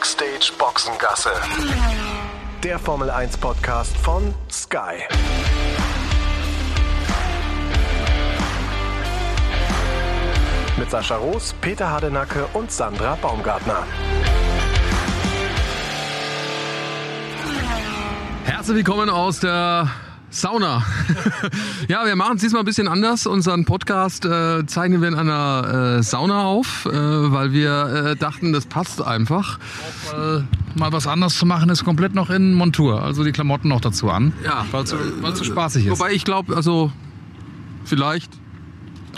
Backstage Boxengasse. Der Formel 1 Podcast von Sky. Mit Sascha Roos, Peter Hardenacke und Sandra Baumgartner. Herzlich willkommen aus der Sauna. ja, wir machen es diesmal ein bisschen anders. Unseren Podcast äh, zeichnen wir in einer äh, Sauna auf, äh, weil wir äh, dachten, das passt einfach. Auch, weil mal was anderes zu machen ist komplett noch in Montur. Also die Klamotten noch dazu an. Ja. Weil es so, spaßig ist. Wobei ich glaube, also vielleicht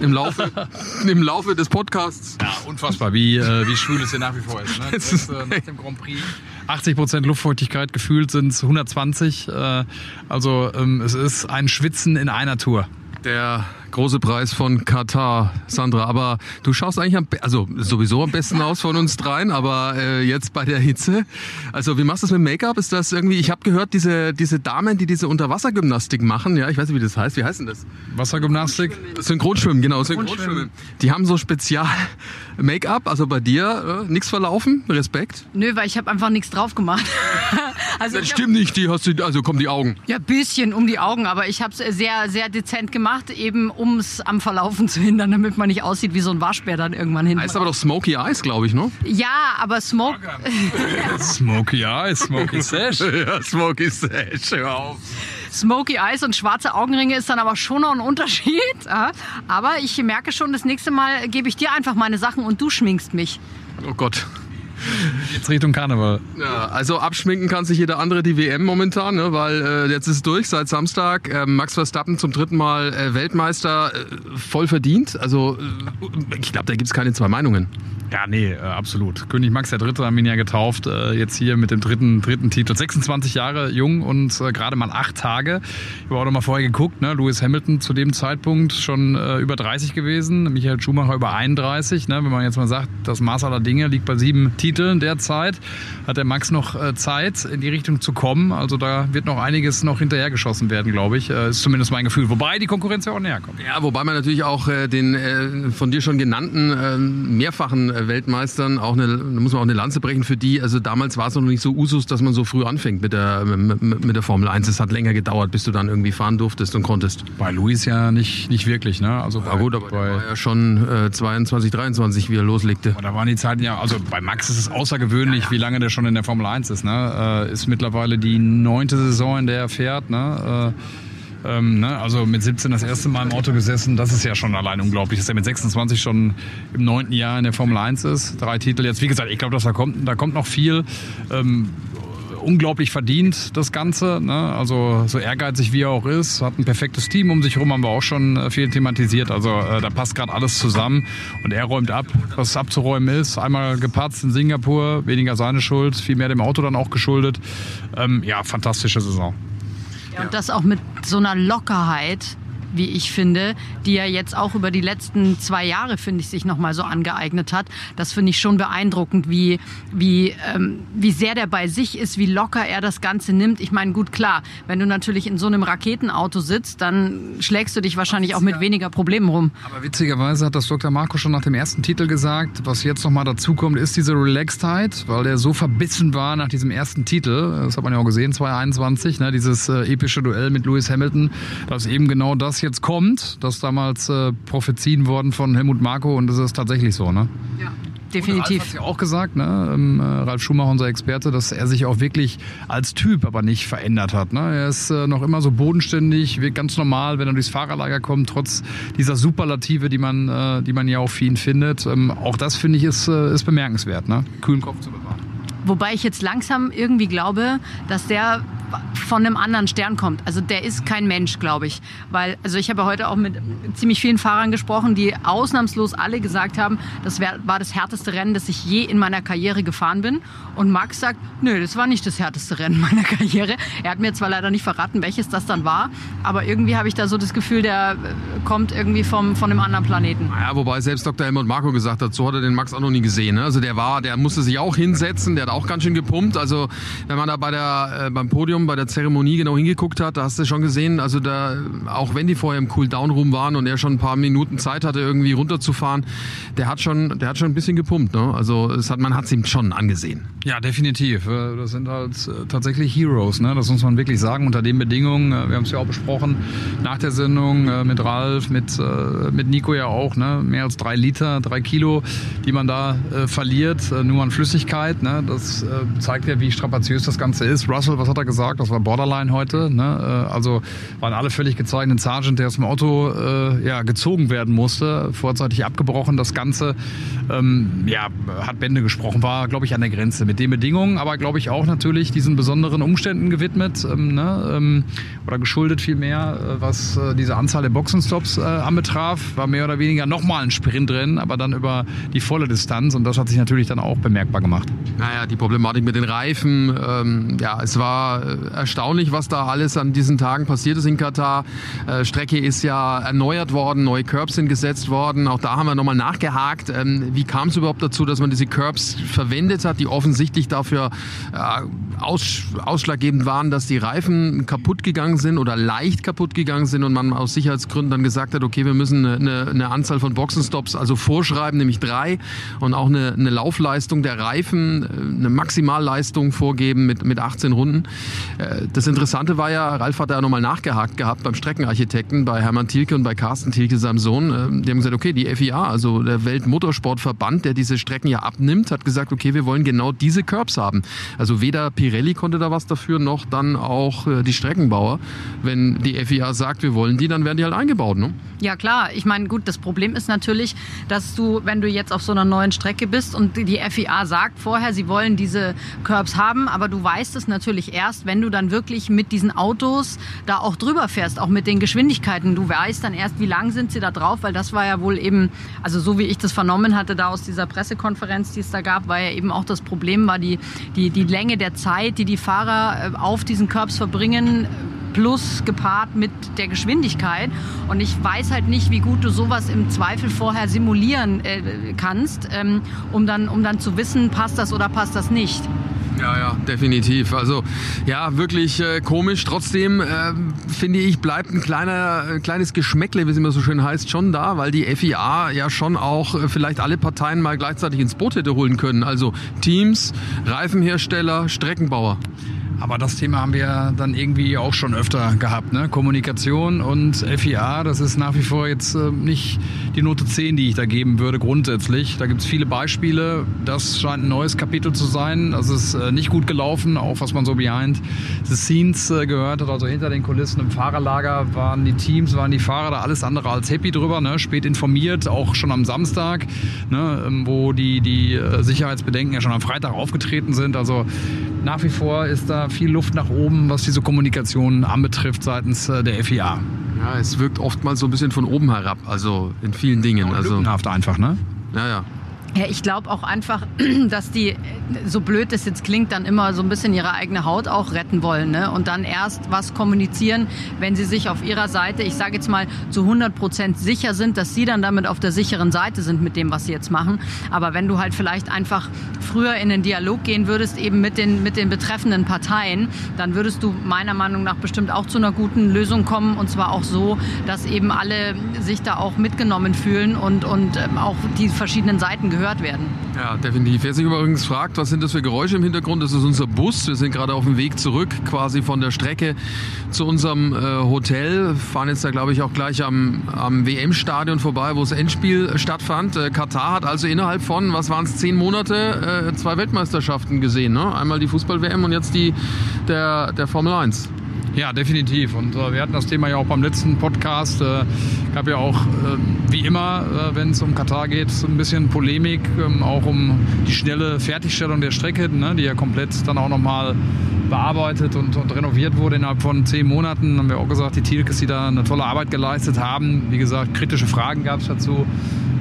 im Laufe, im Laufe des Podcasts. Ja, unfassbar, wie, äh, wie schwül es hier nach wie vor ist. Ne? Ist, äh, nach dem Grand Prix 80% Luftfeuchtigkeit, gefühlt sind es 120. Äh, also ähm, es ist ein Schwitzen in einer Tour. Der große Preis von Katar, Sandra. Aber du schaust eigentlich am, also sowieso am besten aus von uns dreien, aber äh, jetzt bei der Hitze. Also wie machst du das mit Make-up? Ist das irgendwie? Ich habe gehört, diese diese Damen, die diese Unterwassergymnastik machen, ja, ich weiß nicht, wie das heißt. Wie heißt denn das? Wassergymnastik. Synchronschwimmen, genau, Synchronschwimmen. Die haben so Spezial Make-up. Also bei dir äh, nichts verlaufen. Respekt. Nö, weil ich habe einfach nichts drauf gemacht. also Das stimmt nicht. Die hast du, also kommen die Augen. Ja, bisschen um die Augen, aber ich habe es sehr, sehr dezent gemacht, eben um es am Verlaufen zu hindern, damit man nicht aussieht wie so ein Waschbär dann irgendwann hinten. Heißt aber doch Smoky Eyes, glaube ich, ne? ja, aber Smoke, Smoky Eyes, Smoky Sash. ja, Smoky Sash. Hör auf. Smoky Eyes und schwarze Augenringe ist dann aber schon noch ein Unterschied. Aber ich merke schon, das nächste Mal gebe ich dir einfach meine Sachen und du schminkst mich. Oh Gott. Jetzt Richtung Karneval. Ja, also abschminken kann sich jeder andere die WM momentan, ne, weil äh, jetzt ist es durch seit Samstag. Äh, Max Verstappen zum dritten Mal äh, Weltmeister, äh, voll verdient. Also äh, ich glaube, da gibt's keine zwei Meinungen. Ja, nee, äh, absolut. König Max der Dritte haben ihn ja getauft. Jetzt hier mit dem dritten, dritten Titel. 26 Jahre jung und gerade mal acht Tage. Ich habe auch noch mal vorher geguckt. Ne? Lewis Hamilton zu dem Zeitpunkt schon über 30 gewesen. Michael Schumacher über 31. Ne? Wenn man jetzt mal sagt, das Maß aller Dinge liegt bei sieben Titeln derzeit, hat der Max noch äh, Zeit, in die Richtung zu kommen. Also da wird noch einiges noch hinterhergeschossen werden, glaube ich. Äh, ist zumindest mein Gefühl. Wobei die Konkurrenz ja auch näher kommt. Ja, wobei man natürlich auch äh, den von dir schon genannten mehrfachen Weltmeistern auch eine, da muss man auch eine Lanze brechen für die. Also damals war es noch nicht so Usus, dass man so früh anfängt mit der, mit, mit der Formel 1. Es hat länger gedauert, bis du dann irgendwie fahren durftest und konntest. Bei Luis ja nicht, nicht wirklich. Ne? Also Ja gut, aber der war ja schon äh, 22, 23, wie er loslegte. Da waren die Zeiten ja, also bei Max ist es außergewöhnlich, wie lange der schon in der Formel 1 ist. Ne? Äh, ist mittlerweile die neunte Saison, in der er fährt. Ne? Äh, ähm, ne? Also mit 17 das erste Mal im Auto gesessen, das ist ja schon allein unglaublich, dass er mit 26 schon im neunten Jahr in der Formel 1 ist. Drei Titel jetzt, wie gesagt, ich glaube, da kommt, da kommt noch viel. Ähm, unglaublich verdient, das Ganze. Ne? Also so ehrgeizig wie er auch ist, hat ein perfektes Team um sich herum, haben wir auch schon äh, viel thematisiert. Also äh, da passt gerade alles zusammen und er räumt ab, was abzuräumen ist. Einmal gepatzt in Singapur, weniger seine Schuld, viel mehr dem Auto dann auch geschuldet. Ähm, ja, fantastische Saison. Ja, und das auch mit so einer Lockerheit, wie ich finde, die er jetzt auch über die letzten zwei Jahre, finde ich, sich nochmal so angeeignet hat. Das finde ich schon beeindruckend, wie, wie, ähm, wie sehr der bei sich ist, wie locker er das Ganze nimmt. Ich meine, gut, klar, wenn du natürlich in so einem Raketenauto sitzt, dann schlägst du dich wahrscheinlich auch mit weniger Problemen rum. Aber witzigerweise hat das Dr. Marco schon nach dem ersten Titel gesagt. Was jetzt nochmal dazukommt, ist diese Relaxedheit, weil er so verbissen war nach diesem ersten Titel. Das hat man ja auch gesehen, 2021, ne, dieses äh, epische Duell mit Lewis Hamilton, dass eben genau das jetzt kommt. Das damals äh, Prophezien worden von Helmut Marko und das ist tatsächlich so. Ne? Ja, Ralf definitiv. hat ja auch gesagt, ne? ähm, äh, Ralf Schumacher, unser Experte, dass er sich auch wirklich als Typ aber nicht verändert hat. Ne? Er ist äh, noch immer so bodenständig, wirkt ganz normal, wenn er durchs Fahrerlager kommt, trotz dieser Superlative, die man, äh, die man ja auch für ihn findet. Ähm, auch das finde ich ist, äh, ist bemerkenswert, ne? kühlen Kopf zu bewahren. Wobei ich jetzt langsam irgendwie glaube, dass der von einem anderen Stern kommt. Also der ist kein Mensch, glaube ich. Weil, also ich habe heute auch mit ziemlich vielen Fahrern gesprochen, die ausnahmslos alle gesagt haben, das wär, war das härteste Rennen, das ich je in meiner Karriere gefahren bin. Und Max sagt, nö, das war nicht das härteste Rennen meiner Karriere. Er hat mir zwar leider nicht verraten, welches das dann war, aber irgendwie habe ich da so das Gefühl, der äh, kommt irgendwie vom, von einem anderen Planeten. Ja, wobei selbst Dr. Helmut Marko gesagt hat, so hat er den Max auch noch nie gesehen. Ne? Also der war, der musste sich auch hinsetzen, der hat auch ganz schön gepumpt. Also wenn man da bei der, äh, beim Podium genommen, bei der Zeremonie genau hingeguckt hat, da hast du schon gesehen, also da, auch wenn die vorher im Cool-Down-Room waren und er schon ein paar Minuten Zeit hatte, irgendwie runterzufahren, der hat schon, der hat schon ein bisschen gepumpt. Ne? Also es hat, man hat es ihm schon angesehen. Ja, definitiv. Äh, das sind halt äh, tatsächlich Heroes, ne? das muss man wirklich sagen, unter den Bedingungen. Äh, wir haben es ja auch besprochen nach der Sendung mit Ralf, mit, mit Nico ja auch. Ne? Mehr als drei Liter, drei Kilo, die man da verliert, nur an Flüssigkeit. Ne? Das zeigt ja, wie strapaziös das Ganze ist. Russell, was hat er gesagt? Das war Borderline heute. Ne? Äh, also waren alle völlig gezeigt. Ein Sergeant, der aus dem Auto äh, ja, gezogen werden musste, vorzeitig abgebrochen. Das Ganze ähm, ja, hat Bände gesprochen, war, glaube ich, an der Grenze mit den Bedingungen, aber glaube ich auch natürlich diesen besonderen Umständen gewidmet ähm, ne? ähm, oder geschuldet vielmehr, äh, was äh, diese Anzahl der Boxenstops äh, anbetraf. War mehr oder weniger nochmal ein Sprint drin, aber dann über die volle Distanz und das hat sich natürlich dann auch bemerkbar gemacht. Naja, die Problematik mit den Reifen, ähm, ja, es war äh, erstaunlich, was da alles an diesen Tagen passiert ist in Katar. Äh, Strecke ist ja erneuert worden, neue Curbs sind gesetzt worden. Auch da haben wir nochmal nachgehakt. Ähm, wie kam es überhaupt dazu, dass man diese Curbs verwendet hat, die offensichtlich dafür äh, aus, ausschlaggebend waren, dass die Reifen kaputt gegangen sind oder leicht kaputt gegangen sind und man aus Sicherheitsgründen dann gesagt hat, okay, wir müssen eine, eine Anzahl von Boxenstops also vorschreiben, nämlich drei und auch eine, eine Laufleistung der Reifen, äh, eine Maximalleistung vorgeben mit, mit 18 Runden. Äh, das Interessante war ja, Ralf hat da nochmal nachgehakt gehabt beim Streckenarchitekten, bei Hermann Thielke und bei Carsten Thielke, seinem Sohn. Äh, die haben gesagt, okay, die FIA, also der Weltmotorsportverband, der diese Strecken ja abnimmt, hat gesagt, okay, wir wollen genau diese Curbs haben. Also weder Pirelli konnte da was dafür, noch dann auch die Streckenbauer. Wenn die FIA sagt, wir wollen die, dann werden die halt eingebaut. Ne? Ja klar, ich meine, gut, das Problem ist natürlich, dass du, wenn du jetzt auf so einer neuen Strecke bist und die FIA sagt vorher, sie wollen diese Curbs haben, aber du weißt es natürlich erst, wenn du dann wirklich mit diesen Autos da auch drüber fährst, auch mit den Geschwindigkeiten. Du weißt dann erst, wie lang sind sie da drauf, weil das war ja wohl eben, also so wie ich das vernommen hatte, da aus dieser Pressekonferenz, die es da gab, war ja eben auch das Problem, war die, die, die Länge der Zeit, die die Fahrer äh, auf diesen Curbs verbringen plus gepaart mit der Geschwindigkeit. Und ich weiß halt nicht, wie gut du sowas im Zweifel vorher simulieren äh, kannst, ähm, um, dann, um dann zu wissen, passt das oder passt das nicht. Ja, ja, definitiv. Also ja, wirklich äh, komisch. Trotzdem äh, finde ich, bleibt ein kleiner, ein kleines Geschmäckle, wie es immer so schön heißt, schon da, weil die FIA ja schon auch äh, vielleicht alle Parteien mal gleichzeitig ins Boot hätte holen können. Also Teams, Reifenhersteller, Streckenbauer. Aber das Thema haben wir dann irgendwie auch schon öfter gehabt. Ne? Kommunikation und FIA, das ist nach wie vor jetzt äh, nicht die Note 10, die ich da geben würde, grundsätzlich. Da gibt es viele Beispiele. Das scheint ein neues Kapitel zu sein. Das ist äh, nicht gut gelaufen, auch was man so behind the scenes äh, gehört hat. Also hinter den Kulissen im Fahrerlager waren die Teams, waren die Fahrer da alles andere als happy drüber. Ne? Spät informiert, auch schon am Samstag, ne? Ähm, wo die, die Sicherheitsbedenken ja schon am Freitag aufgetreten sind. Also nach wie vor ist da viel Luft nach oben, was diese Kommunikation anbetrifft seitens äh, der FIA. Ja, es wirkt oftmals so ein bisschen von oben herab, also in vielen Dingen. Ja, also einfach, ne? Ja, ja. Ja, ich glaube auch einfach, dass die, so blöd es jetzt klingt, dann immer so ein bisschen ihre eigene Haut auch retten wollen. Ne? Und dann erst was kommunizieren, wenn sie sich auf ihrer Seite, ich sage jetzt mal, zu 100 Prozent sicher sind, dass sie dann damit auf der sicheren Seite sind mit dem, was sie jetzt machen. Aber wenn du halt vielleicht einfach früher in den Dialog gehen würdest, eben mit den, mit den betreffenden Parteien, dann würdest du meiner Meinung nach bestimmt auch zu einer guten Lösung kommen. Und zwar auch so, dass eben alle sich da auch mitgenommen fühlen und, und ähm, auch die verschiedenen Seiten gehören gehört werden. Ja, definitiv. Wer sich übrigens fragt, was sind das für Geräusche im Hintergrund, das ist unser Bus. Wir sind gerade auf dem Weg zurück, quasi von der Strecke zu unserem äh, Hotel. Fahren jetzt da, glaube ich, auch gleich am, am WM-Stadion vorbei, wo das Endspiel stattfand. Äh, Katar hat also innerhalb von, was waren es, zehn Monate, äh, zwei Weltmeisterschaften gesehen. Ne? Einmal die Fußball-WM und jetzt die der, der Formel 1. Ja, definitiv. Und äh, wir hatten das Thema ja auch beim letzten Podcast. Äh, gab ja auch, äh, wie immer, äh, wenn es um Katar geht, ein bisschen Polemik, ähm, auch um die schnelle Fertigstellung der Strecke, ne, die ja komplett dann auch nochmal bearbeitet und, und, renoviert wurde innerhalb von zehn Monaten. Haben wir auch gesagt, die Tilkes, die da eine tolle Arbeit geleistet haben. Wie gesagt, kritische Fragen gab es dazu.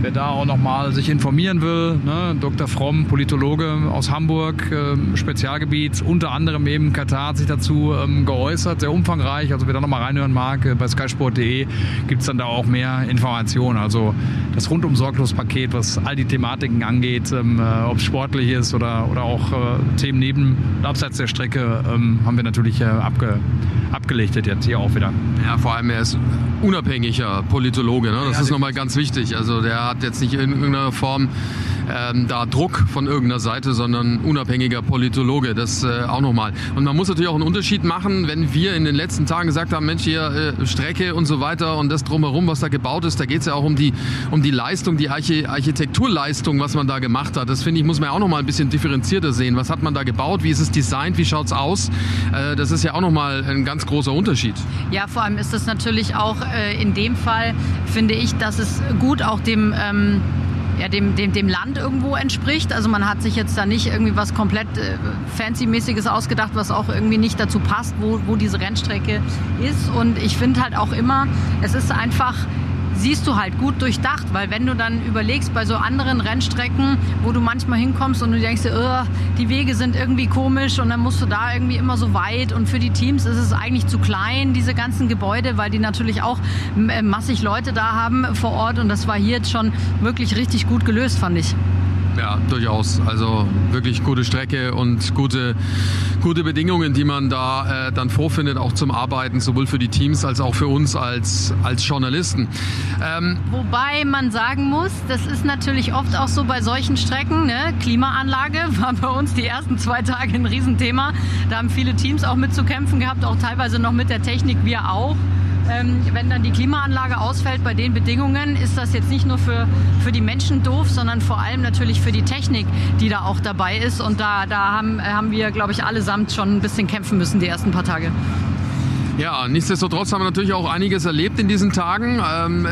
Wer da auch nochmal sich informieren will, ne, Dr. Fromm, Politologe aus Hamburg, äh, Spezialgebiet, unter anderem eben Katar hat sich dazu ähm, geäußert, sehr umfangreich. Also wer da nochmal reinhören mag, äh, bei skysport.de gibt es dann da auch mehr Informationen. Also das rundum sorglos Paket, was all die Thematiken angeht, ähm, äh, ob es sportlich ist oder, oder auch äh, Themen neben abseits der Strecke, ähm, haben wir natürlich äh, abge, abgelichtet jetzt hier auch wieder. Ja, vor allem er ist unabhängiger Politologe. Ne? Das ja, ist nochmal ganz wichtig. Also der hat jetzt nicht in irgendeiner Form ähm, da Druck von irgendeiner Seite, sondern unabhängiger Politologe. Das äh, auch nochmal. Und man muss natürlich auch einen Unterschied machen, wenn wir in den letzten Tagen gesagt haben, Mensch, hier äh, Strecke und so weiter und das drumherum, was da gebaut ist, da geht es ja auch um die, um die Leistung, die Archi Architekturleistung, was man da gemacht hat. Das finde ich, muss man auch nochmal ein bisschen differenzierter sehen. Was hat man da gebaut? Wie ist es designt? Wie schaut es aus? Äh, das ist ja auch nochmal ein ganz großer Unterschied. Ja, vor allem ist es natürlich auch äh, in dem Fall, finde ich, dass es gut auch dem ähm ja, dem, dem, dem Land irgendwo entspricht. Also man hat sich jetzt da nicht irgendwie was komplett äh, Fancy-mäßiges ausgedacht, was auch irgendwie nicht dazu passt, wo, wo diese Rennstrecke ist. Und ich finde halt auch immer, es ist einfach siehst du halt gut durchdacht, weil wenn du dann überlegst bei so anderen Rennstrecken, wo du manchmal hinkommst und du denkst oh, die Wege sind irgendwie komisch und dann musst du da irgendwie immer so weit und für die Teams ist es eigentlich zu klein, diese ganzen Gebäude, weil die natürlich auch äh, massig Leute da haben vor Ort und das war hier jetzt schon wirklich richtig gut gelöst, fand ich. Ja, durchaus. Also wirklich gute Strecke und gute, gute Bedingungen, die man da äh, dann vorfindet, auch zum Arbeiten, sowohl für die Teams als auch für uns als, als Journalisten. Ähm Wobei man sagen muss, das ist natürlich oft auch so bei solchen Strecken. Ne? Klimaanlage war bei uns die ersten zwei Tage ein Riesenthema. Da haben viele Teams auch mit zu kämpfen gehabt, auch teilweise noch mit der Technik, wir auch. Ähm, wenn dann die Klimaanlage ausfällt bei den Bedingungen, ist das jetzt nicht nur für, für die Menschen doof, sondern vor allem natürlich für die Technik, die da auch dabei ist. Und da, da haben, haben wir, glaube ich, allesamt schon ein bisschen kämpfen müssen die ersten paar Tage. Ja, nichtsdestotrotz haben wir natürlich auch einiges erlebt in diesen Tagen. Ähm,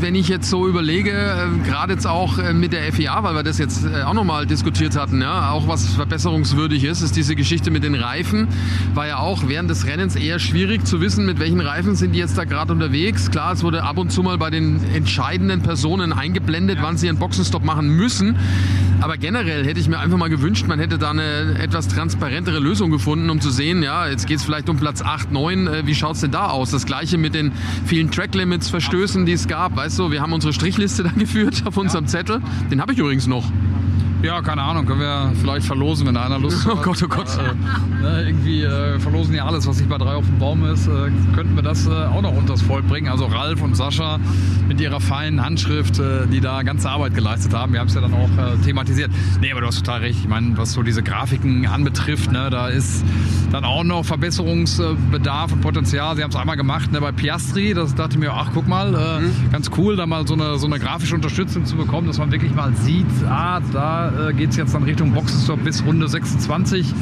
wenn ich jetzt so überlege, äh, gerade jetzt auch äh, mit der FIA, weil wir das jetzt äh, auch nochmal diskutiert hatten, ja, auch was verbesserungswürdig ist, ist diese Geschichte mit den Reifen. War ja auch während des Rennens eher schwierig zu wissen, mit welchen Reifen sind die jetzt da gerade unterwegs. Klar, es wurde ab und zu mal bei den entscheidenden Personen eingeblendet, wann sie einen Boxenstopp machen müssen. Aber generell hätte ich mir einfach mal gewünscht, man hätte da eine etwas transparentere Lösung gefunden, um zu sehen, ja, jetzt geht es vielleicht um Platz 8, 9, wie schaut es denn da aus? Das gleiche mit den vielen Track-Limits, Verstößen, die es gab. Weißt du, wir haben unsere Strichliste da geführt auf unserem Zettel. Den habe ich übrigens noch. Ja, keine Ahnung, können wir vielleicht verlosen, wenn einer Lust hat. Oh Gott, oh Gott. Äh, ne, irgendwie äh, verlosen ja alles, was nicht bei drei auf dem Baum ist. Äh, könnten wir das äh, auch noch unters Volk bringen. Also Ralf und Sascha mit ihrer feinen Handschrift, äh, die da ganze Arbeit geleistet haben. Wir haben es ja dann auch äh, thematisiert. Nee, aber du hast total recht. Ich meine, was so diese Grafiken anbetrifft, ne, da ist dann auch noch Verbesserungsbedarf und Potenzial. Sie haben es einmal gemacht ne, bei Piastri. Das dachte ich mir, ach guck mal, mhm. ganz cool, da mal so eine, so eine grafische Unterstützung zu bekommen, dass man wirklich mal sieht, ah, da äh, geht es jetzt dann Richtung Boxenstopp bis Runde 26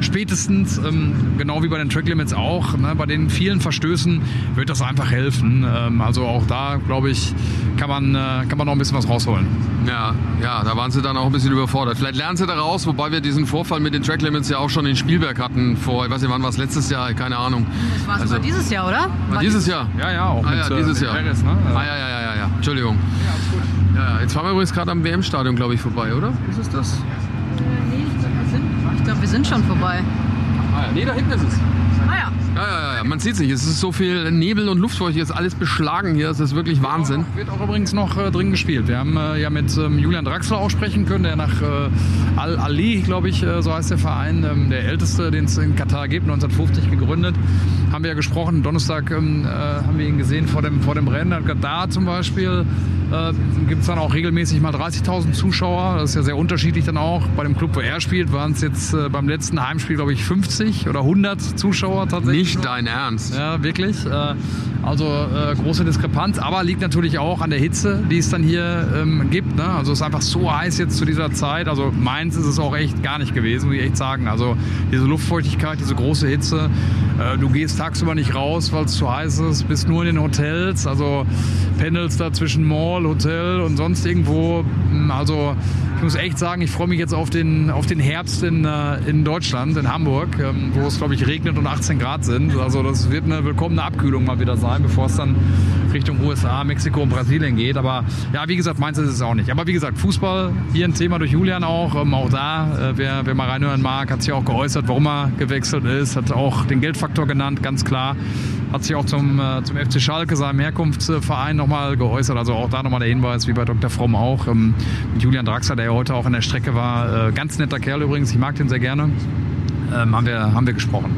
spätestens, ähm, genau wie bei den Track Limits auch. Ne, bei den vielen Verstößen wird das einfach helfen. Ähm, also auch da, glaube ich, kann man, äh, kann man noch ein bisschen was rausholen. Ja, ja, da waren sie dann auch ein bisschen überfordert. Vielleicht lernen sie daraus, wobei wir diesen Vorfall mit den Track Limits ja auch schon in Spielberg hatten vor, ich weiß nicht, wann war es letztes Jahr, keine Ahnung. Das war also, dieses Jahr, oder? War dieses Jahr? Ja, ja, auch ah, mit, ja, dieses äh, Jahr. Paris, ne? Ah, ja, ja, ja, ja, ja. Entschuldigung. Ja, ist gut. Ja, jetzt fahren wir übrigens gerade am WM-Stadion, glaube ich, vorbei, oder? Ist es das? Äh, nee, ich glaube, wir, sind, glaub, wir sind schon vorbei. Ah, ja. Nee, da hinten ist es. Ah ja. Ja, ja, ja, man sieht es nicht. Es ist so viel Nebel und Luftfeuchtigkeit, ist alles beschlagen hier. Es ist wirklich Wahnsinn. Auch, wird auch übrigens noch äh, drin gespielt. Wir haben äh, ja mit ähm, Julian Draxler auch sprechen können, der nach äh, Al-Ali, glaube ich, äh, so heißt der Verein, ähm, der älteste, den es in Katar gibt, 1950 gegründet. Haben wir ja gesprochen. Donnerstag ähm, äh, haben wir ihn gesehen vor dem, vor dem Rennen. Da zum Beispiel äh, gibt es dann auch regelmäßig mal 30.000 Zuschauer. Das ist ja sehr unterschiedlich dann auch. Bei dem Club, wo er spielt, waren es jetzt äh, beim letzten Heimspiel, glaube ich, 50 oder 100 Zuschauer tatsächlich. Nicht dein Ernst. Ja, wirklich. Äh, also äh, große Diskrepanz, aber liegt natürlich auch an der Hitze, die es dann hier ähm, gibt. Ne? Also es ist einfach so heiß jetzt zu dieser Zeit. Also Mainz ist es auch echt gar nicht gewesen, muss ich echt sagen. Also diese Luftfeuchtigkeit, diese große Hitze. Äh, du gehst tagsüber nicht raus, weil es zu heiß ist, bist nur in den Hotels. Also pendelst da zwischen Mall Mall, Hotel und sonst irgendwo. Also ich muss echt sagen, ich freue mich jetzt auf den, auf den Herbst in, äh, in Deutschland, in Hamburg, ähm, wo es, glaube ich, regnet und 18 Grad sind. Also das wird eine willkommene Abkühlung mal wieder sein, bevor es dann Richtung USA, Mexiko und Brasilien geht. Aber ja, wie gesagt, meins ist es auch nicht. Aber wie gesagt, Fußball, hier ein Thema durch Julian auch. Ähm, auch da, äh, wer, wer mal reinhören mag, hat sich auch geäußert, warum er gewechselt ist, hat auch den Geldfaktor genannt, ganz klar. Hat sich auch zum, äh, zum FC Schalke, seinem Herkunftsverein, nochmal geäußert. Also auch da nochmal der Hinweis, wie bei Dr. Fromm auch. Ähm, mit Julian Draxler, der ja heute auch an der Strecke war. Äh, ganz netter Kerl übrigens, ich mag den sehr gerne. Ähm, haben, wir, haben wir gesprochen.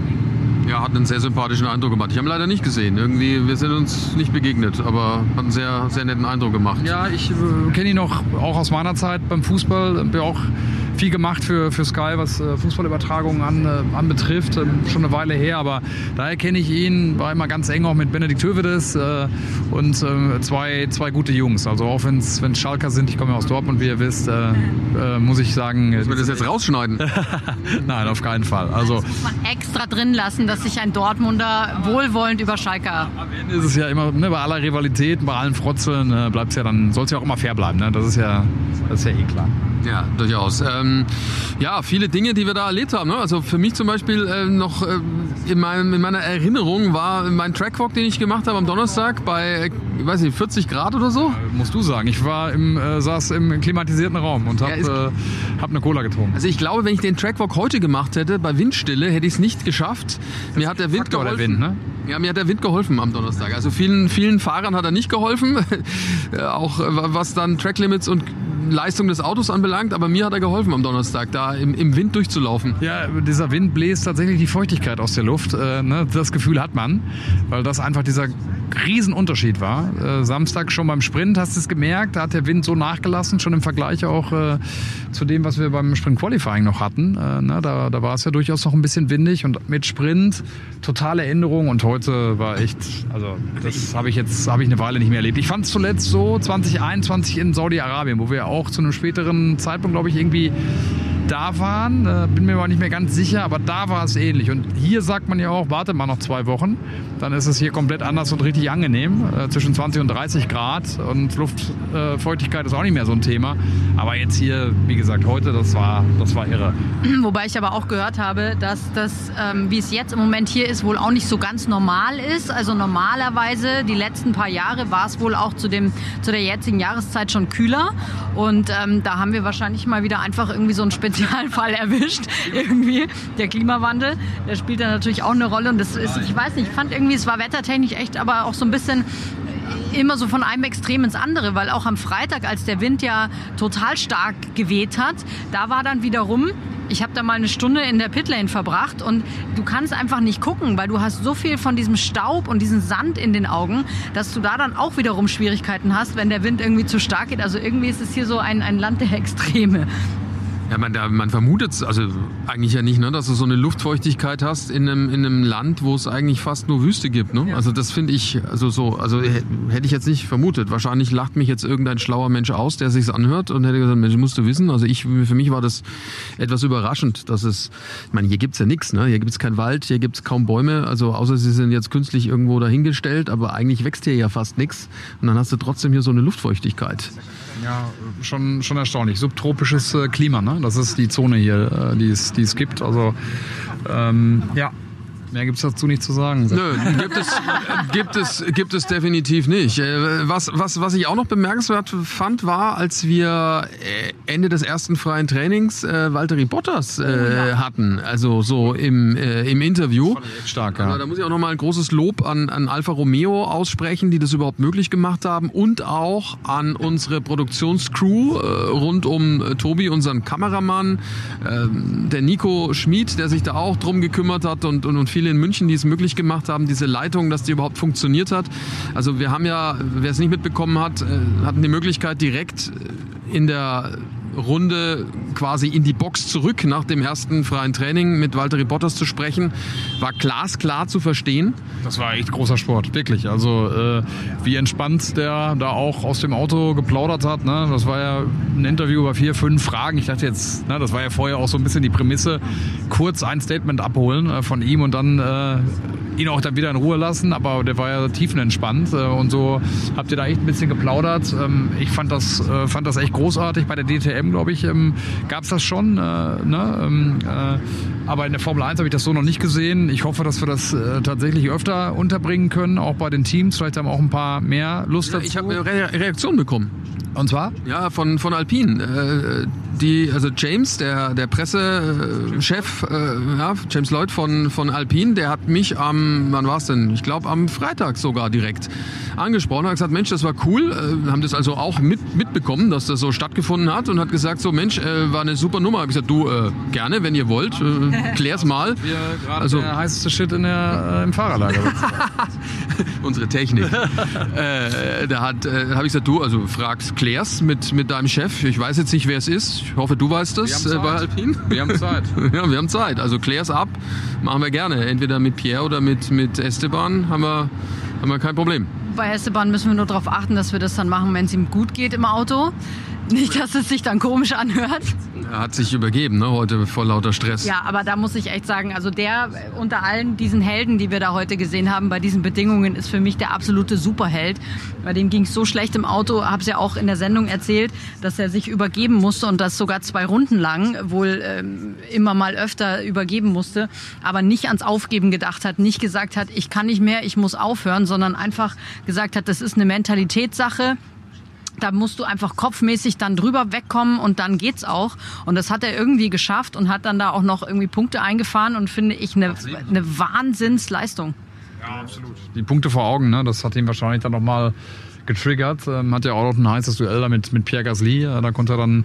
Ja, hat einen sehr sympathischen Eindruck gemacht. Ich habe ihn leider nicht gesehen. Irgendwie, wir sind uns nicht begegnet, aber hat einen sehr, sehr netten Eindruck gemacht. Ja, ich äh, kenne ihn noch auch aus meiner Zeit beim Fußball. Bin auch viel gemacht für, für Sky, was äh, Fußballübertragungen an, äh, anbetrifft. Ähm, schon eine Weile her, aber daher kenne ich ihn. War immer ganz eng auch mit Benedikt Hövedes äh, und äh, zwei, zwei gute Jungs. Also auch wenn es Schalker sind, ich komme ja aus Dortmund, wie ihr wisst, äh, äh, muss ich sagen. Müssen wir das jetzt rausschneiden? Nein, auf keinen Fall. Also, das muss man extra drin lassen, dass sich ein Dortmunder wohlwollend über Schalker. Am Ende ist es ja immer, ne, bei aller Rivalität, bei allen Frotzeln, äh, bleibt es ja dann, soll es ja auch immer fair bleiben. Ne? Das ist ja, das ist ja eh klar. Ja, durchaus. Ähm, ja, viele Dinge, die wir da erlebt haben. Ne? Also für mich zum Beispiel äh, noch äh, in, meinem, in, meiner Erinnerung war mein Trackwalk, den ich gemacht habe am Donnerstag bei, ich weiß nicht, 40 Grad oder so. Äh, musst du sagen. Ich war im, äh, saß im klimatisierten Raum und habe ja, äh, hab eine Cola getrunken. Also ich glaube, wenn ich den Trackwalk heute gemacht hätte, bei Windstille, hätte ich es nicht geschafft. Das mir hat der Wind geholfen. Der Wind, ne? Ja, mir hat der Wind geholfen am Donnerstag. Also vielen, vielen Fahrern hat er nicht geholfen. auch was dann Tracklimits und Leistung des Autos anbelangt, aber mir hat er geholfen am Donnerstag, da im, im Wind durchzulaufen. Ja, dieser Wind bläst tatsächlich die Feuchtigkeit aus der Luft. Äh, ne? Das Gefühl hat man, weil das einfach dieser Riesenunterschied war. Äh, Samstag schon beim Sprint hast du es gemerkt, da hat der Wind so nachgelassen, schon im Vergleich auch äh, zu dem, was wir beim Sprint Qualifying noch hatten. Äh, ne? da, da war es ja durchaus noch ein bisschen windig und mit Sprint totale Änderung und heute war echt, also das habe ich jetzt, habe ich eine Weile nicht mehr erlebt. Ich fand es zuletzt so 2021 in Saudi-Arabien, wo wir auch zu einem späteren Zeitpunkt, glaube ich, irgendwie da waren. Äh, bin mir aber nicht mehr ganz sicher, aber da war es ähnlich. Und hier sagt man ja auch, warte mal noch zwei Wochen, dann ist es hier komplett anders und richtig angenehm. Äh, zwischen 20 und 30 Grad und Luftfeuchtigkeit ist auch nicht mehr so ein Thema. Aber jetzt hier, wie gesagt, heute, das war, das war irre. Wobei ich aber auch gehört habe, dass das, ähm, wie es jetzt im Moment hier ist, wohl auch nicht so ganz normal ist. Also normalerweise, die letzten paar Jahre, war es wohl auch zu, dem, zu der jetzigen Jahreszeit schon kühler. Und ähm, da haben wir wahrscheinlich mal wieder einfach irgendwie so einen Spezialfall erwischt. irgendwie. Der Klimawandel, der spielt da natürlich auch eine Rolle. Und das ist, ich weiß nicht, ich fand irgendwie, es war wettertechnisch echt, aber auch so ein bisschen immer so von einem Extrem ins andere, weil auch am Freitag, als der Wind ja total stark geweht hat, da war dann wiederum ich habe da mal eine Stunde in der Pitlane verbracht und du kannst einfach nicht gucken, weil du hast so viel von diesem Staub und diesem Sand in den Augen, dass du da dann auch wiederum Schwierigkeiten hast, wenn der Wind irgendwie zu stark geht. Also irgendwie ist es hier so ein, ein Land der Extreme. Ja, man, da, man vermutet also eigentlich ja nicht, ne, dass du so eine Luftfeuchtigkeit hast in einem, in einem Land, wo es eigentlich fast nur Wüste gibt. Ne? Ja. Also das finde ich, also so, also hätte ich jetzt nicht vermutet. Wahrscheinlich lacht mich jetzt irgendein schlauer Mensch aus, der sich's anhört und hätte gesagt, Mensch, musst du wissen. Also ich, für mich war das etwas überraschend, dass es, ich meine, hier gibt's ja nichts, ne? Hier gibt's kein Wald, hier gibt's kaum Bäume, also außer sie sind jetzt künstlich irgendwo dahingestellt, aber eigentlich wächst hier ja fast nichts. Und dann hast du trotzdem hier so eine Luftfeuchtigkeit. Ja, schon, schon erstaunlich. Subtropisches äh, Klima, ne? Das ist die Zone hier, äh, die, es, die es gibt. Also ähm, ja, Mehr gibt es dazu nicht zu sagen. Nö, gibt es, gibt es, gibt es definitiv nicht. Äh, was, was, was ich auch noch bemerkenswert fand, war, als wir äh, Ende des ersten freien Trainings äh, Valtteri Bottas äh, oh, hatten, also so im, äh, im Interview. Stark, ja. Also, da muss ich auch nochmal ein großes Lob an, an Alfa Romeo aussprechen, die das überhaupt möglich gemacht haben und auch an unsere Produktionscrew äh, rund um äh, Tobi, unseren Kameramann, äh, der Nico Schmid, der sich da auch drum gekümmert hat und, und, und viele in München, die es möglich gemacht haben, diese Leitung, dass die überhaupt funktioniert hat. Also wir haben ja, wer es nicht mitbekommen hat, äh, hatten die Möglichkeit direkt in der Runde quasi in die Box zurück nach dem ersten freien Training mit Walter Bottas zu sprechen, war glasklar zu verstehen. Das war echt großer Sport, wirklich. Also äh, wie entspannt der da auch aus dem Auto geplaudert hat. Ne? Das war ja ein Interview über vier, fünf Fragen. Ich dachte jetzt, ne, das war ja vorher auch so ein bisschen die Prämisse, kurz ein Statement abholen äh, von ihm und dann äh, ihn auch dann wieder in Ruhe lassen, aber der war ja tiefenentspannt äh, und so habt ihr da echt ein bisschen geplaudert. Ähm, ich fand das, äh, fand das echt großartig. Bei der DTM, glaube ich, ähm, gab es das schon. Äh, ne? Äh, aber in der Formel 1 habe ich das so noch nicht gesehen. Ich hoffe, dass wir das äh, tatsächlich öfter unterbringen können, auch bei den Teams. Vielleicht haben auch ein paar mehr Lust dazu. Ich habe eine Re Reaktion bekommen. Und zwar? Ja, von, von Alpine. Äh, die, also James, der, der Pressechef, äh, ja, James Lloyd von, von Alpine, der hat mich am, wann war es denn? Ich glaube am Freitag sogar direkt angesprochen, hat gesagt, Mensch, das war cool, äh, haben das also auch mit, mitbekommen, dass das so stattgefunden hat und hat gesagt, so Mensch, äh, war eine super Nummer. Hab ich gesagt, du, äh, gerne, wenn ihr wollt, äh, klär's mal. Wir also der heißeste Shit in der, äh, im Fahrerlager. Unsere Technik. äh, da hat, äh, habe ich gesagt, du, also fragst, klär's mit, mit deinem Chef. Ich weiß jetzt nicht, wer es ist. Ich hoffe, du weißt es äh, bei Alpine. Wir haben Zeit. ja, wir haben Zeit. Also klär's ab. Machen wir gerne. Entweder mit Pierre oder mit, mit Esteban haben wir, haben wir kein Problem. Bei Esteban müssen wir nur darauf achten, dass wir das dann machen, wenn es ihm gut geht im Auto. Nicht, dass es sich dann komisch anhört. Er hat sich übergeben, ne, heute vor lauter Stress. Ja, aber da muss ich echt sagen, also der unter allen diesen Helden, die wir da heute gesehen haben, bei diesen Bedingungen, ist für mich der absolute Superheld. Bei dem ging es so schlecht im Auto, habe es ja auch in der Sendung erzählt, dass er sich übergeben musste und das sogar zwei Runden lang wohl ähm, immer mal öfter übergeben musste, aber nicht ans Aufgeben gedacht hat, nicht gesagt hat, ich kann nicht mehr, ich muss aufhören, sondern einfach gesagt hat, das ist eine Mentalitätssache da musst du einfach kopfmäßig dann drüber wegkommen und dann geht's auch. Und das hat er irgendwie geschafft und hat dann da auch noch irgendwie Punkte eingefahren und finde ich eine, eine Wahnsinnsleistung. Ja, absolut. Die Punkte vor Augen, ne? das hat ihn wahrscheinlich dann nochmal getriggert. Ähm, hat ja auch noch ein heißes Duell da mit, mit Pierre Gasly. Äh, da konnte er dann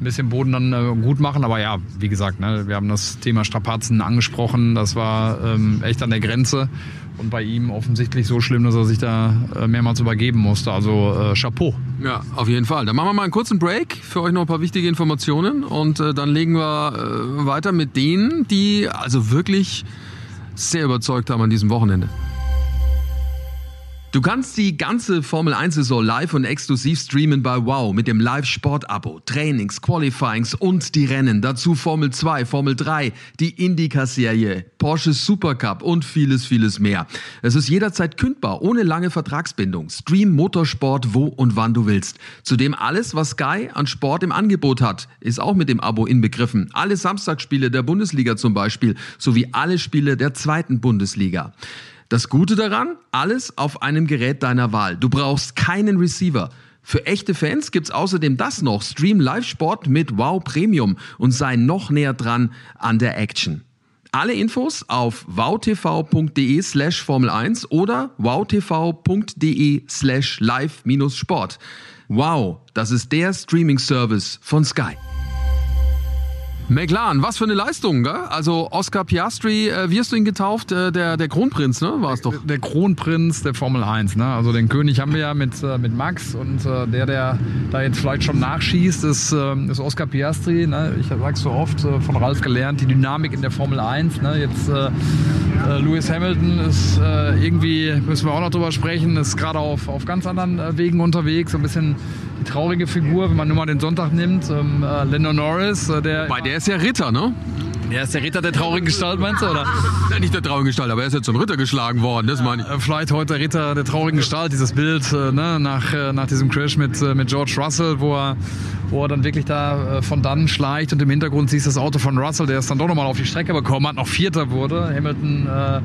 ein bisschen Boden dann äh, gut machen. Aber ja, wie gesagt, ne, wir haben das Thema Strapazen angesprochen. Das war ähm, echt an der Grenze. Und bei ihm offensichtlich so schlimm, dass er sich da äh, mehrmals übergeben musste. Also äh, Chapeau. Ja, auf jeden Fall. Dann machen wir mal einen kurzen Break. Für euch noch ein paar wichtige Informationen. Und äh, dann legen wir äh, weiter mit denen, die also wirklich sehr überzeugt haben an diesem Wochenende. Du kannst die ganze Formel 1-Saison live und exklusiv streamen bei Wow mit dem Live-Sport-Abo, Trainings, Qualifyings und die Rennen. Dazu Formel 2, Formel 3, die Indycar-Serie, Porsche Supercup und vieles, vieles mehr. Es ist jederzeit kündbar, ohne lange Vertragsbindung. Stream Motorsport wo und wann du willst. Zudem alles, was Sky an Sport im Angebot hat, ist auch mit dem Abo inbegriffen. Alle Samstagsspiele der Bundesliga zum Beispiel, sowie alle Spiele der zweiten Bundesliga. Das Gute daran, alles auf einem Gerät deiner Wahl. Du brauchst keinen Receiver. Für echte Fans gibt's außerdem das noch. Stream Live-Sport mit Wow Premium und sei noch näher dran an der Action. Alle Infos auf wowtv.de slash Formel 1 oder wowtv.de slash live-sport. Wow, das ist der Streaming-Service von Sky. McLaren, was für eine Leistung, gell? Also Oscar Piastri, äh, wie hast du ihn getauft? Äh, der, der Kronprinz, ne? War es doch. Der Kronprinz der Formel 1, ne? Also den König haben wir ja mit, äh, mit Max und äh, der, der da jetzt vielleicht schon nachschießt, ist, äh, ist Oscar Piastri. Ne? Ich sag's so oft, äh, von Ralf gelernt, die Dynamik in der Formel 1. Ne? Jetzt äh, Lewis Hamilton ist irgendwie, müssen wir auch noch drüber sprechen, ist gerade auf, auf ganz anderen Wegen unterwegs, so ein bisschen traurige Figur, wenn man nur mal den Sonntag nimmt. Ähm, äh, Lando Norris, äh, der. Bei der ist ja Ritter, ne? Der ist der Ritter der traurigen Gestalt, meinst du? Oder? Ja, nicht der traurigen Gestalt, aber er ist ja zum Ritter geschlagen worden, das meine ich. Äh, vielleicht heute der Ritter der traurigen Gestalt, dieses Bild äh, ne, nach, äh, nach diesem Crash mit, äh, mit George Russell, wo er, wo er dann wirklich da äh, von dann schleicht und im Hintergrund siehst du das Auto von Russell, der es dann doch nochmal auf die Strecke bekommen hat, noch Vierter wurde. Hamilton äh,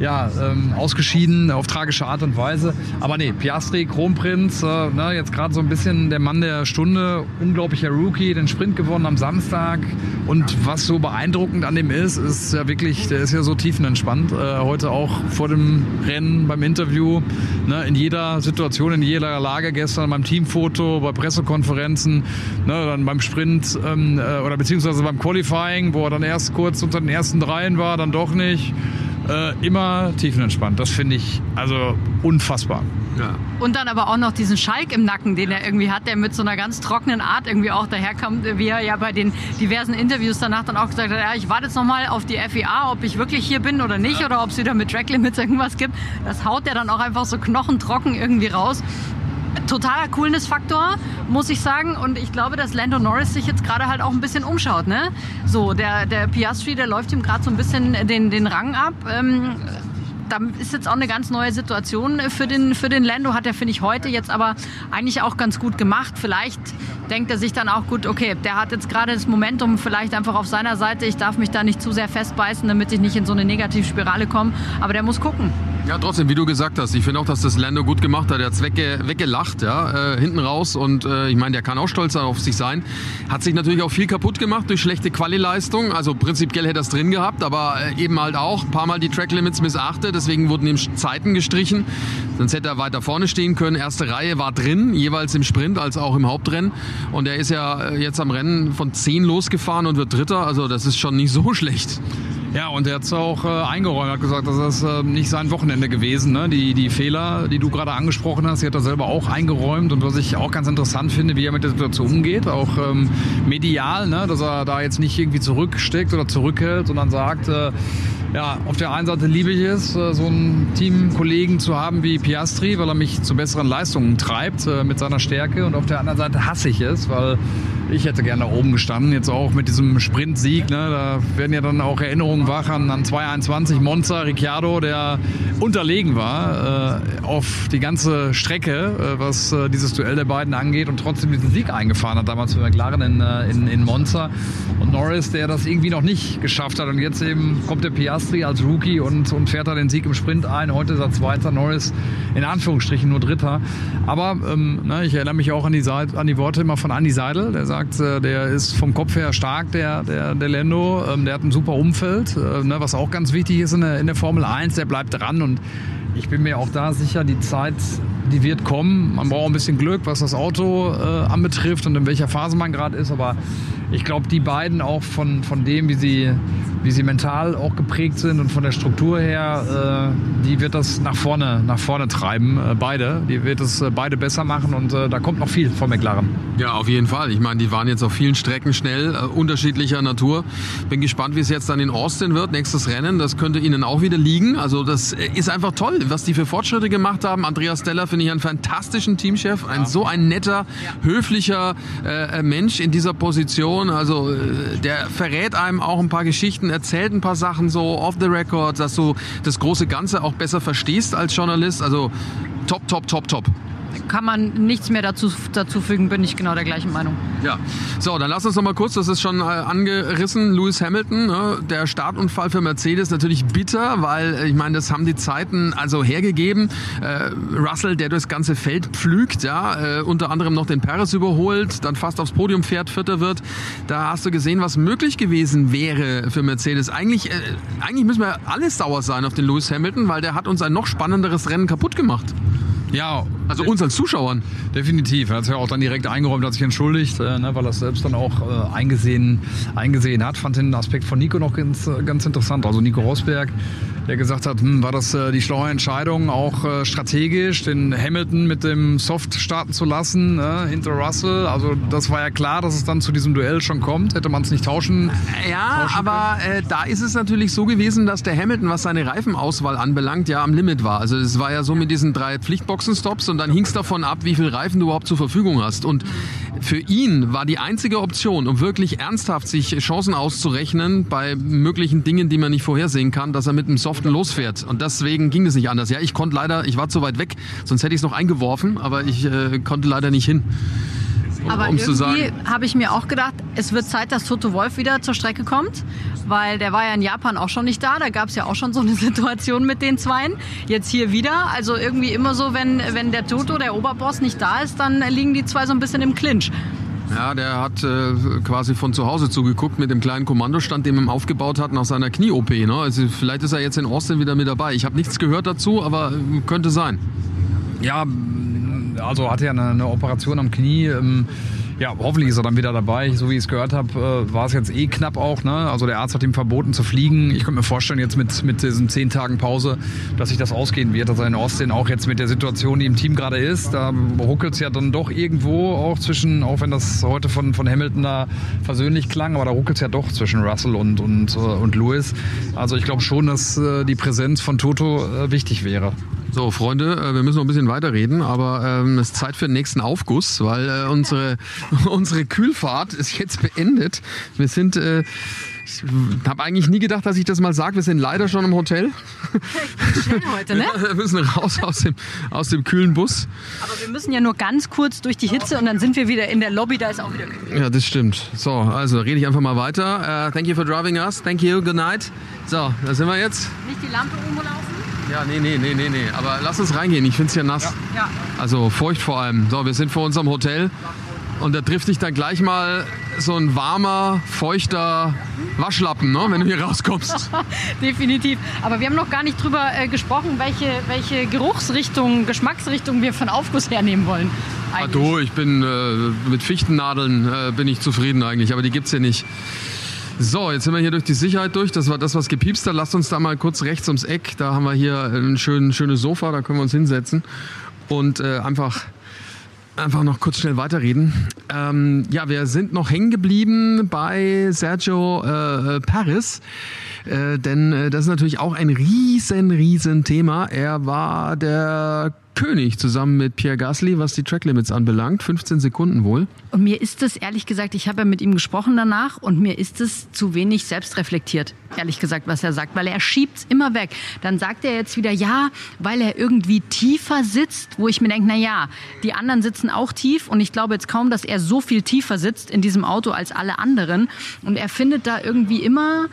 ja, ähm, ausgeschieden auf tragische Art und Weise. Aber nee, Piastri, Kronprinz, äh, ne, jetzt gerade so ein bisschen der Mann der Stunde, unglaublicher Rookie, den Sprint gewonnen am Samstag. Und was so beeindruckend an dem ist, ist ja wirklich, der ist ja so tiefenentspannt. Äh, heute auch vor dem Rennen, beim Interview, ne, in jeder Situation, in jeder Lage, gestern beim Teamfoto, bei Pressekonferenzen, ne, dann beim Sprint ähm, äh, oder beziehungsweise beim Qualifying, wo er dann erst kurz unter den ersten dreien war, dann doch nicht äh, immer tiefenentspannt. Das finde ich also unfassbar. Ja. Und dann aber auch noch diesen Schalk im Nacken, den er irgendwie hat, der mit so einer ganz trockenen Art irgendwie auch daherkommt, wie er ja bei den diversen Interviews danach dann auch gesagt hat, ja, ich warte jetzt nochmal auf die FIA, ob ich wirklich hier bin oder nicht, ja. oder ob es wieder mit Track Limits irgendwas gibt. Das haut der dann auch einfach so knochentrocken irgendwie raus totaler Coolness-Faktor, muss ich sagen. Und ich glaube, dass Lando Norris sich jetzt gerade halt auch ein bisschen umschaut. Ne? So, der, der Piastri, der läuft ihm gerade so ein bisschen den, den Rang ab. Ähm, da ist jetzt auch eine ganz neue Situation für den, für den Lando. Hat er, finde ich, heute jetzt aber eigentlich auch ganz gut gemacht. Vielleicht denkt er sich dann auch gut, okay, der hat jetzt gerade das Momentum vielleicht einfach auf seiner Seite. Ich darf mich da nicht zu sehr festbeißen, damit ich nicht in so eine Negativspirale komme. Aber der muss gucken. Ja, trotzdem, wie du gesagt hast, ich finde auch, dass das Lando gut gemacht hat. Er hat wegge weggelacht, ja, äh, hinten raus. Und äh, ich meine, der kann auch stolz auf sich sein. Hat sich natürlich auch viel kaputt gemacht durch schlechte Quali-Leistung. Also prinzipiell hätte er es drin gehabt, aber äh, eben halt auch ein paar Mal die Track-Limits missachtet. Deswegen wurden ihm Zeiten gestrichen. Sonst hätte er weiter vorne stehen können. Erste Reihe war drin, jeweils im Sprint als auch im Hauptrennen. Und er ist ja äh, jetzt am Rennen von 10 losgefahren und wird Dritter. Also das ist schon nicht so schlecht. Ja, und er hat es auch äh, eingeräumt, hat gesagt, das ist äh, nicht sein Wochenende gewesen. Ne? Die, die Fehler, die du gerade angesprochen hast, die hat er selber auch eingeräumt. Und was ich auch ganz interessant finde, wie er mit der Situation umgeht, auch ähm, medial, ne? dass er da jetzt nicht irgendwie zurücksteckt oder zurückhält, sondern sagt, äh, ja, auf der einen Seite liebe ich es, äh, so einen Teamkollegen zu haben wie Piastri, weil er mich zu besseren Leistungen treibt äh, mit seiner Stärke. Und auf der anderen Seite hasse ich es, weil ich hätte gerne da oben gestanden. Jetzt auch mit diesem Sprintsieg. Ne? Da werden ja dann auch Erinnerungen wach an, an 221 Monza, Ricciardo, der unterlegen war äh, auf die ganze Strecke, äh, was äh, dieses Duell der beiden angeht und trotzdem diesen Sieg eingefahren hat, damals für McLaren in, äh, in, in Monza. Und Norris, der das irgendwie noch nicht geschafft hat. Und jetzt eben kommt der Piastri als Rookie und, und fährt da den Sieg im Sprint ein. Heute ist er Zweiter, Norris in Anführungsstrichen nur Dritter. Aber ähm, ne, ich erinnere mich auch an die, an die Worte immer von Andy Seidel, der sagt, äh, der ist vom Kopf her stark, der, der, der Lendo. Ähm, der hat ein super Umfeld, äh, ne, was auch ganz wichtig ist in der, in der Formel 1. Der bleibt dran und ich bin mir auch da sicher, die Zeit, die wird kommen. Man braucht ein bisschen Glück, was das Auto äh, anbetrifft und in welcher Phase man gerade ist. Aber ich glaube, die beiden auch von, von dem, wie sie, wie sie mental auch geprägt sind und von der Struktur her, äh, die wird das nach vorne, nach vorne treiben, äh, beide. Die wird es äh, beide besser machen und äh, da kommt noch viel von McLaren. Ja, auf jeden Fall. Ich meine, die waren jetzt auf vielen Strecken schnell, äh, unterschiedlicher Natur. Bin gespannt, wie es jetzt dann in Austin wird, nächstes Rennen. Das könnte ihnen auch wieder liegen. Also das äh, ist einfach toll, was die für Fortschritte gemacht haben. Andreas Steller finde ich einen fantastischen Teamchef, ein ja. so ein netter, höflicher Mensch in dieser Position Person. Also äh, der verrät einem auch ein paar Geschichten, erzählt ein paar Sachen so off the record, dass du das große Ganze auch besser verstehst als Journalist. Also top, top, top, top kann man nichts mehr dazu, dazu fügen, bin ich genau der gleichen Meinung. Ja, so, dann lass uns noch mal kurz, das ist schon äh, angerissen, Lewis Hamilton, ne? der Startunfall für Mercedes natürlich bitter, weil äh, ich meine, das haben die Zeiten also hergegeben. Äh, Russell, der durchs ganze Feld pflügt, ja, äh, unter anderem noch den Perez überholt, dann fast aufs Podium fährt, Vierter wird. Da hast du gesehen, was möglich gewesen wäre für Mercedes. Eigentlich, äh, eigentlich müssen wir alles sauer sein auf den Lewis Hamilton, weil der hat uns ein noch spannenderes Rennen kaputt gemacht. Ja, also uns als Zuschauern. Definitiv. Er hat es ja auch dann direkt eingeräumt, hat sich entschuldigt, äh, ne, weil er es selbst dann auch äh, eingesehen, eingesehen hat. Fand den Aspekt von Nico noch ganz, ganz interessant. Also Nico Rosberg, der gesagt hat, hm, war das äh, die schlaue Entscheidung, auch äh, strategisch, den Hamilton mit dem Soft starten zu lassen, ne, hinter Russell. Also das war ja klar, dass es dann zu diesem Duell schon kommt. Hätte man es nicht tauschen. Ja, tauschen aber äh, da ist es natürlich so gewesen, dass der Hamilton, was seine Reifenauswahl anbelangt, ja am Limit war. Also es war ja so mit diesen drei Pflichtboxenstops und dann hing es davon ab, wie viel Reifen du überhaupt zur Verfügung hast. Und für ihn war die einzige Option, um wirklich ernsthaft sich Chancen auszurechnen bei möglichen Dingen, die man nicht vorhersehen kann, dass er mit einem Soften losfährt. Und deswegen ging es nicht anders. Ja, ich konnte leider, ich war zu weit weg, sonst hätte ich es noch eingeworfen, aber ich äh, konnte leider nicht hin. Um, Aber irgendwie habe ich mir auch gedacht, es wird Zeit, dass Toto Wolf wieder zur Strecke kommt, weil der war ja in Japan auch schon nicht da. Da gab es ja auch schon so eine Situation mit den Zweien. Jetzt hier wieder. Also irgendwie immer so, wenn, wenn der Toto, der Oberboss, nicht da ist, dann liegen die zwei so ein bisschen im Clinch. Ja, der hat äh, quasi von zu Hause zugeguckt mit dem kleinen Kommandostand, den er aufgebaut hat nach seiner Knie-OP. Ne? Also vielleicht ist er jetzt in Austin wieder mit dabei. Ich habe nichts gehört dazu, aber äh, könnte sein. Ja, also hatte ja eine, eine Operation am Knie. Ähm, ja, hoffentlich ist er dann wieder dabei. So wie ich es gehört habe, äh, war es jetzt eh knapp auch. Ne? Also der Arzt hat ihm verboten zu fliegen. Ich könnte mir vorstellen, jetzt mit, mit diesen zehn Tagen Pause, dass sich das ausgehen wird. Also in Austin auch jetzt mit der Situation, die im Team gerade ist, da ruckelt es ja dann doch irgendwo auch zwischen, auch wenn das heute von, von Hamilton da versöhnlich klang, aber da ruckelt es ja doch zwischen Russell und, und, äh, und Lewis. Also ich glaube schon, dass äh, die Präsenz von Toto wichtig wäre. So, Freunde, äh, wir müssen noch ein bisschen weiterreden, aber ähm, es ist Zeit für den nächsten Aufguss, weil äh, unsere, unsere Kühlfahrt ist jetzt beendet. Wir sind äh, Ich habe eigentlich nie gedacht, dass ich das mal sage. Wir sind leider schon im Hotel. Schnell heute, ne? Wir müssen raus aus dem, aus dem kühlen Bus. Aber wir müssen ja nur ganz kurz durch die Hitze und dann sind wir wieder in der Lobby, da ist auch wieder kühl. Ja, das stimmt. So, also rede ich einfach mal weiter. Uh, thank you for driving us. Thank you. Good night. So, da sind wir jetzt. Nicht die Lampe umlaufen? Ja, nee, nee, nee, nee, nee. Aber lass uns reingehen. Ich finde es hier nass. Ja. Also feucht vor allem. So, wir sind vor unserem Hotel. Und da trifft dich dann gleich mal so ein warmer, feuchter Waschlappen, ne, wenn du hier rauskommst. Definitiv. Aber wir haben noch gar nicht drüber äh, gesprochen, welche, welche Geruchsrichtung, Geschmacksrichtung wir von Aufguss hernehmen wollen. Ah, du, ich bin äh, mit Fichtennadeln äh, bin ich zufrieden eigentlich, aber die gibt's hier nicht. So, jetzt sind wir hier durch die Sicherheit durch. Das war das, was gepiepst hat. Lasst uns da mal kurz rechts ums Eck. Da haben wir hier ein schön, schönes Sofa, da können wir uns hinsetzen und äh, einfach einfach noch kurz schnell weiterreden. Ähm, ja, wir sind noch hängen geblieben bei Sergio äh, Paris. Äh, denn äh, das ist natürlich auch ein riesen, riesen Thema. Er war der König zusammen mit Pierre Gasly, was die Tracklimits anbelangt. 15 Sekunden wohl. Und mir ist es, ehrlich gesagt, ich habe ja mit ihm gesprochen danach und mir ist es zu wenig selbstreflektiert, ehrlich gesagt, was er sagt, weil er schiebt es immer weg. Dann sagt er jetzt wieder, ja, weil er irgendwie tiefer sitzt, wo ich mir denke, na ja, die anderen sitzen auch tief und ich glaube jetzt kaum, dass er so viel tiefer sitzt in diesem Auto als alle anderen. Und er findet da irgendwie immer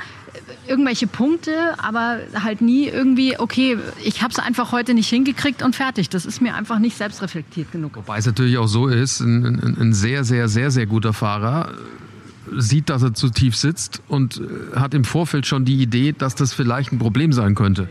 irgendwelche Punkte, aber halt nie irgendwie, okay, ich habe es einfach heute nicht hingekriegt und fertig. Das ist mir einfach nicht selbstreflektiert genug. Wobei es natürlich auch so ist, ein, ein, ein sehr, sehr, sehr, sehr guter Fahrer sieht, dass er zu tief sitzt und äh, hat im Vorfeld schon die Idee, dass das vielleicht ein Problem sein könnte.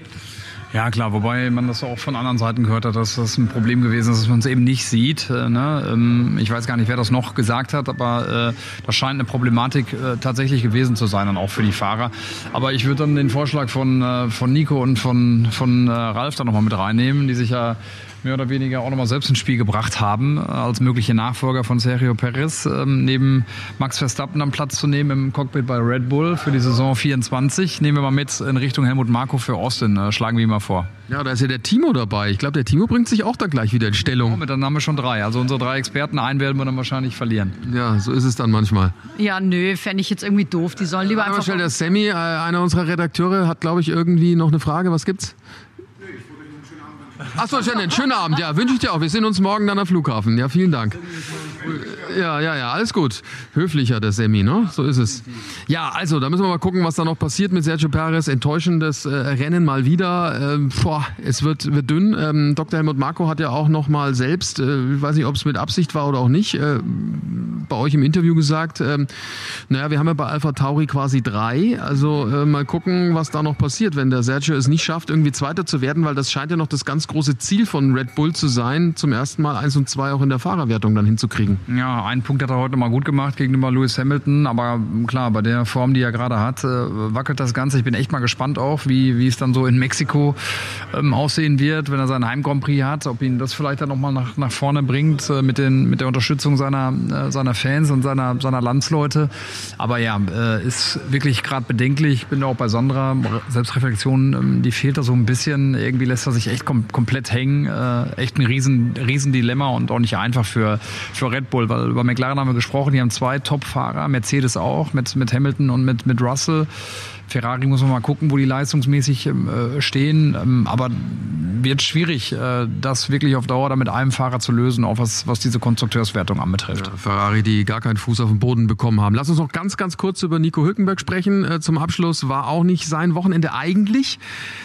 Ja, klar, wobei man das auch von anderen Seiten gehört hat, dass das ein Problem gewesen ist, dass man es eben nicht sieht. Äh, ne? Ähm, ich weiß gar nicht, wer das noch gesagt hat, aber äh, das scheint eine Problematik äh, tatsächlich gewesen zu sein und auch für die Fahrer. Aber ich würde dann den Vorschlag von, von Nico und von, von Ralf da nochmal mit reinnehmen, die sich ja mehr oder weniger auch nochmal selbst ins Spiel gebracht haben, als mögliche Nachfolger von Sergio Perez, ähm, neben Max Verstappen am Platz zu nehmen im Cockpit bei Red Bull für die Saison 24. Nehmen wir mal mit in Richtung Helmut Marko für Austin. Äh, schlagen wir ihn mal vor. Ja, da ist ja der Timo dabei. Ich glaube, der Timo bringt sich auch dann gleich wieder in Stellung. Mit dann haben wir schon drei. Also unsere drei Experten, einen werden wir dann wahrscheinlich verlieren. Ja, so ist es dann manchmal. Ja, nö, fände ich jetzt irgendwie doof. Die sollen lieber Aber einfach... schnell, der Sammy, äh, einer unserer Redakteure, hat, glaube ich, irgendwie noch eine Frage. Was gibt's? Achso, schön, schönen Abend. Ja, wünsche ich dir auch. Wir sehen uns morgen dann am Flughafen. Ja, vielen Dank. Ja, ja, ja, alles gut. Höflicher, der Semi, ne? So ist es. Ja, also, da müssen wir mal gucken, was da noch passiert mit Sergio Perez. Enttäuschendes äh, Rennen mal wieder. Ähm, boah, es wird, wird dünn. Ähm, Dr. Helmut Marko hat ja auch noch mal selbst, äh, ich weiß nicht, ob es mit Absicht war oder auch nicht, äh, bei euch im Interview gesagt, ähm, naja, wir haben ja bei Alpha Tauri quasi drei. Also äh, mal gucken, was da noch passiert, wenn der Sergio es nicht schafft, irgendwie Zweiter zu werden, weil das scheint ja noch das ganz große Ziel von Red Bull zu sein, zum ersten Mal eins und zwei auch in der Fahrerwertung dann hinzukriegen. Ja, einen Punkt hat er heute mal gut gemacht gegenüber Lewis Hamilton, aber klar, bei der Form, die er gerade hat, äh, wackelt das Ganze. Ich bin echt mal gespannt auch, wie, wie es dann so in Mexiko ähm, aussehen wird, wenn er seinen Heim Grand Prix hat, ob ihn das vielleicht dann nochmal nach, nach vorne bringt äh, mit, den, mit der Unterstützung seiner, äh, seiner Fans und seiner, seiner Landsleute. Aber ja, äh, ist wirklich gerade bedenklich. Ich bin da auch bei Sandra, Selbstreflexion, ähm, die fehlt da so ein bisschen. Irgendwie lässt er sich echt kom komplett hängen. Äh, echt ein riesen, riesen und auch nicht einfach für, für Red Bull, weil über McLaren haben wir gesprochen, die haben zwei Top-Fahrer, Mercedes auch, mit, mit Hamilton und mit, mit Russell. Ferrari muss man mal gucken, wo die leistungsmäßig äh, stehen. Ähm, aber wird schwierig, äh, das wirklich auf Dauer da mit einem Fahrer zu lösen, auch was, was diese Konstrukteurswertung anbetrifft. Ja, Ferrari, die gar keinen Fuß auf den Boden bekommen haben. Lass uns noch ganz, ganz kurz über Nico Hülkenberg sprechen. Äh, zum Abschluss war auch nicht sein Wochenende eigentlich,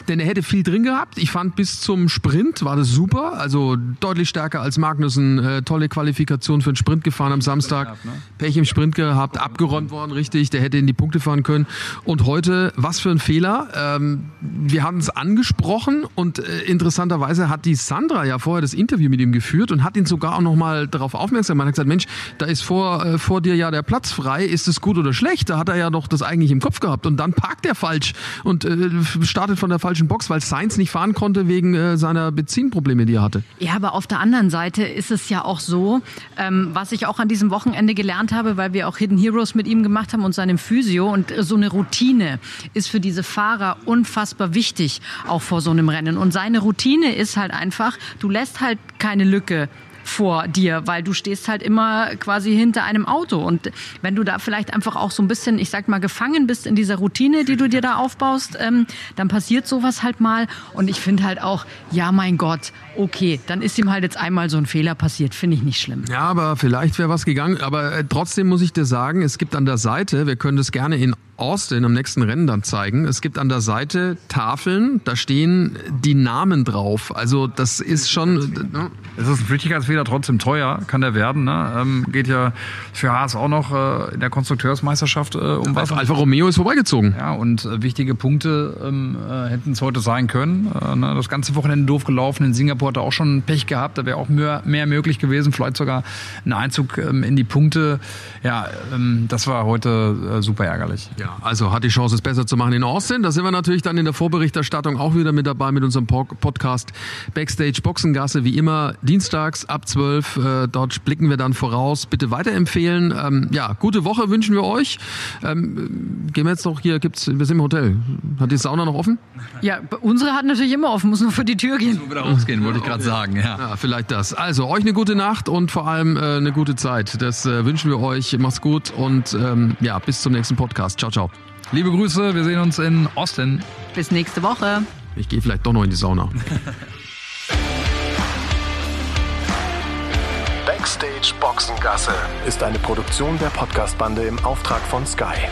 denn er hätte viel drin gehabt. Ich fand bis zum Sprint war das super, also deutlich stärker als Magnussen. Tolle Qualifikation für den Sprint gefahren am Samstag. ne? Pech im Sprint gehabt, abgeräumt worden, richtig. Der hätte in die Punkte fahren können. Und heute, was für ein Fehler. Ähm, wir haben es angesprochen und äh, interessanterweise hat die Sandra ja vorher das Interview mit ihm geführt und hat ihn sogar auch nochmal darauf aufmerksam gemacht. Hat gesagt, Mensch, da ist vor, äh, vor dir ja der Platz frei. Ist es gut oder schlecht? Da hat er ja doch das eigentlich im Kopf gehabt. Und dann parkt er falsch und äh, startet von der falschen Box, weil Sainz nicht fahren konnte wegen äh, seiner Benzinprobleme, die er hatte. Ja, aber auf der anderen Seite ist es ja auch so, ähm, was ich auch an diesem Wochenende gelernt habe, weil wir auch Hidden Heroes mit ihm gemacht haben und seinem Physio und äh, so eine Routine ist für diese Fahrer unfassbar wichtig, auch vor so einem Rennen. Und seine Routine ist halt einfach, du lässt halt keine Lücke vor dir, weil du stehst halt immer quasi hinter einem Auto. Und wenn du da vielleicht einfach auch so ein bisschen, ich sag mal, gefangen bist in dieser Routine, die du dir da aufbaust, ähm, dann passiert sowas halt mal. Und ich finde halt auch, ja, mein Gott, okay, dann ist ihm halt jetzt einmal so ein Fehler passiert. Finde ich nicht schlimm. Ja, aber vielleicht wäre was gegangen. Aber äh, trotzdem muss ich dir sagen, es gibt an der Seite, wir können das gerne in Austin am nächsten Rennen dann zeigen. Es gibt an der Seite Tafeln, da stehen die Namen drauf. Also das ist schon. Ne? Es ist ein Flüchtigkeitsfehler, trotzdem teuer kann der werden. Ne? Ähm, geht ja für Haas auch noch äh, in der Konstrukteursmeisterschaft äh, um was. Alfa Romeo ist vorbeigezogen. Ja, und äh, wichtige Punkte ähm, äh, hätten es heute sein können. Äh, ne? Das ganze Wochenende doof gelaufen. In Singapur hat er auch schon Pech gehabt. Da wäre auch mehr, mehr möglich gewesen. Vielleicht sogar ein Einzug ähm, in die Punkte. Ja, ähm, das war heute äh, super ärgerlich. Ja, also hat die Chance, es besser zu machen in Austin. Da sind wir natürlich dann in der Vorberichterstattung auch wieder mit dabei mit unserem Podcast Backstage Boxengasse. Wie immer dienstags ab 12. Äh, dort blicken wir dann voraus. Bitte weiterempfehlen. Ähm, ja, gute Woche wünschen wir euch. Ähm, gehen wir jetzt noch hier, gibt's, wir sind im Hotel. Hat die Sauna noch offen? Ja, unsere hat natürlich immer offen, muss nur vor die Tür gehen. Muss wieder rausgehen, wollte ich gerade sagen. Ja. ja. vielleicht das. Also euch eine gute Nacht und vor allem äh, eine gute Zeit. Das äh, wünschen wir euch. Macht's gut und ähm, ja, bis zum nächsten Podcast. Ciao, ciao. Liebe Grüße, wir sehen uns in Austin. Bis nächste Woche. Ich gehe vielleicht doch noch in die Sauna. Backstage Boxengasse ist eine Produktion der Podcastbande im Auftrag von Sky.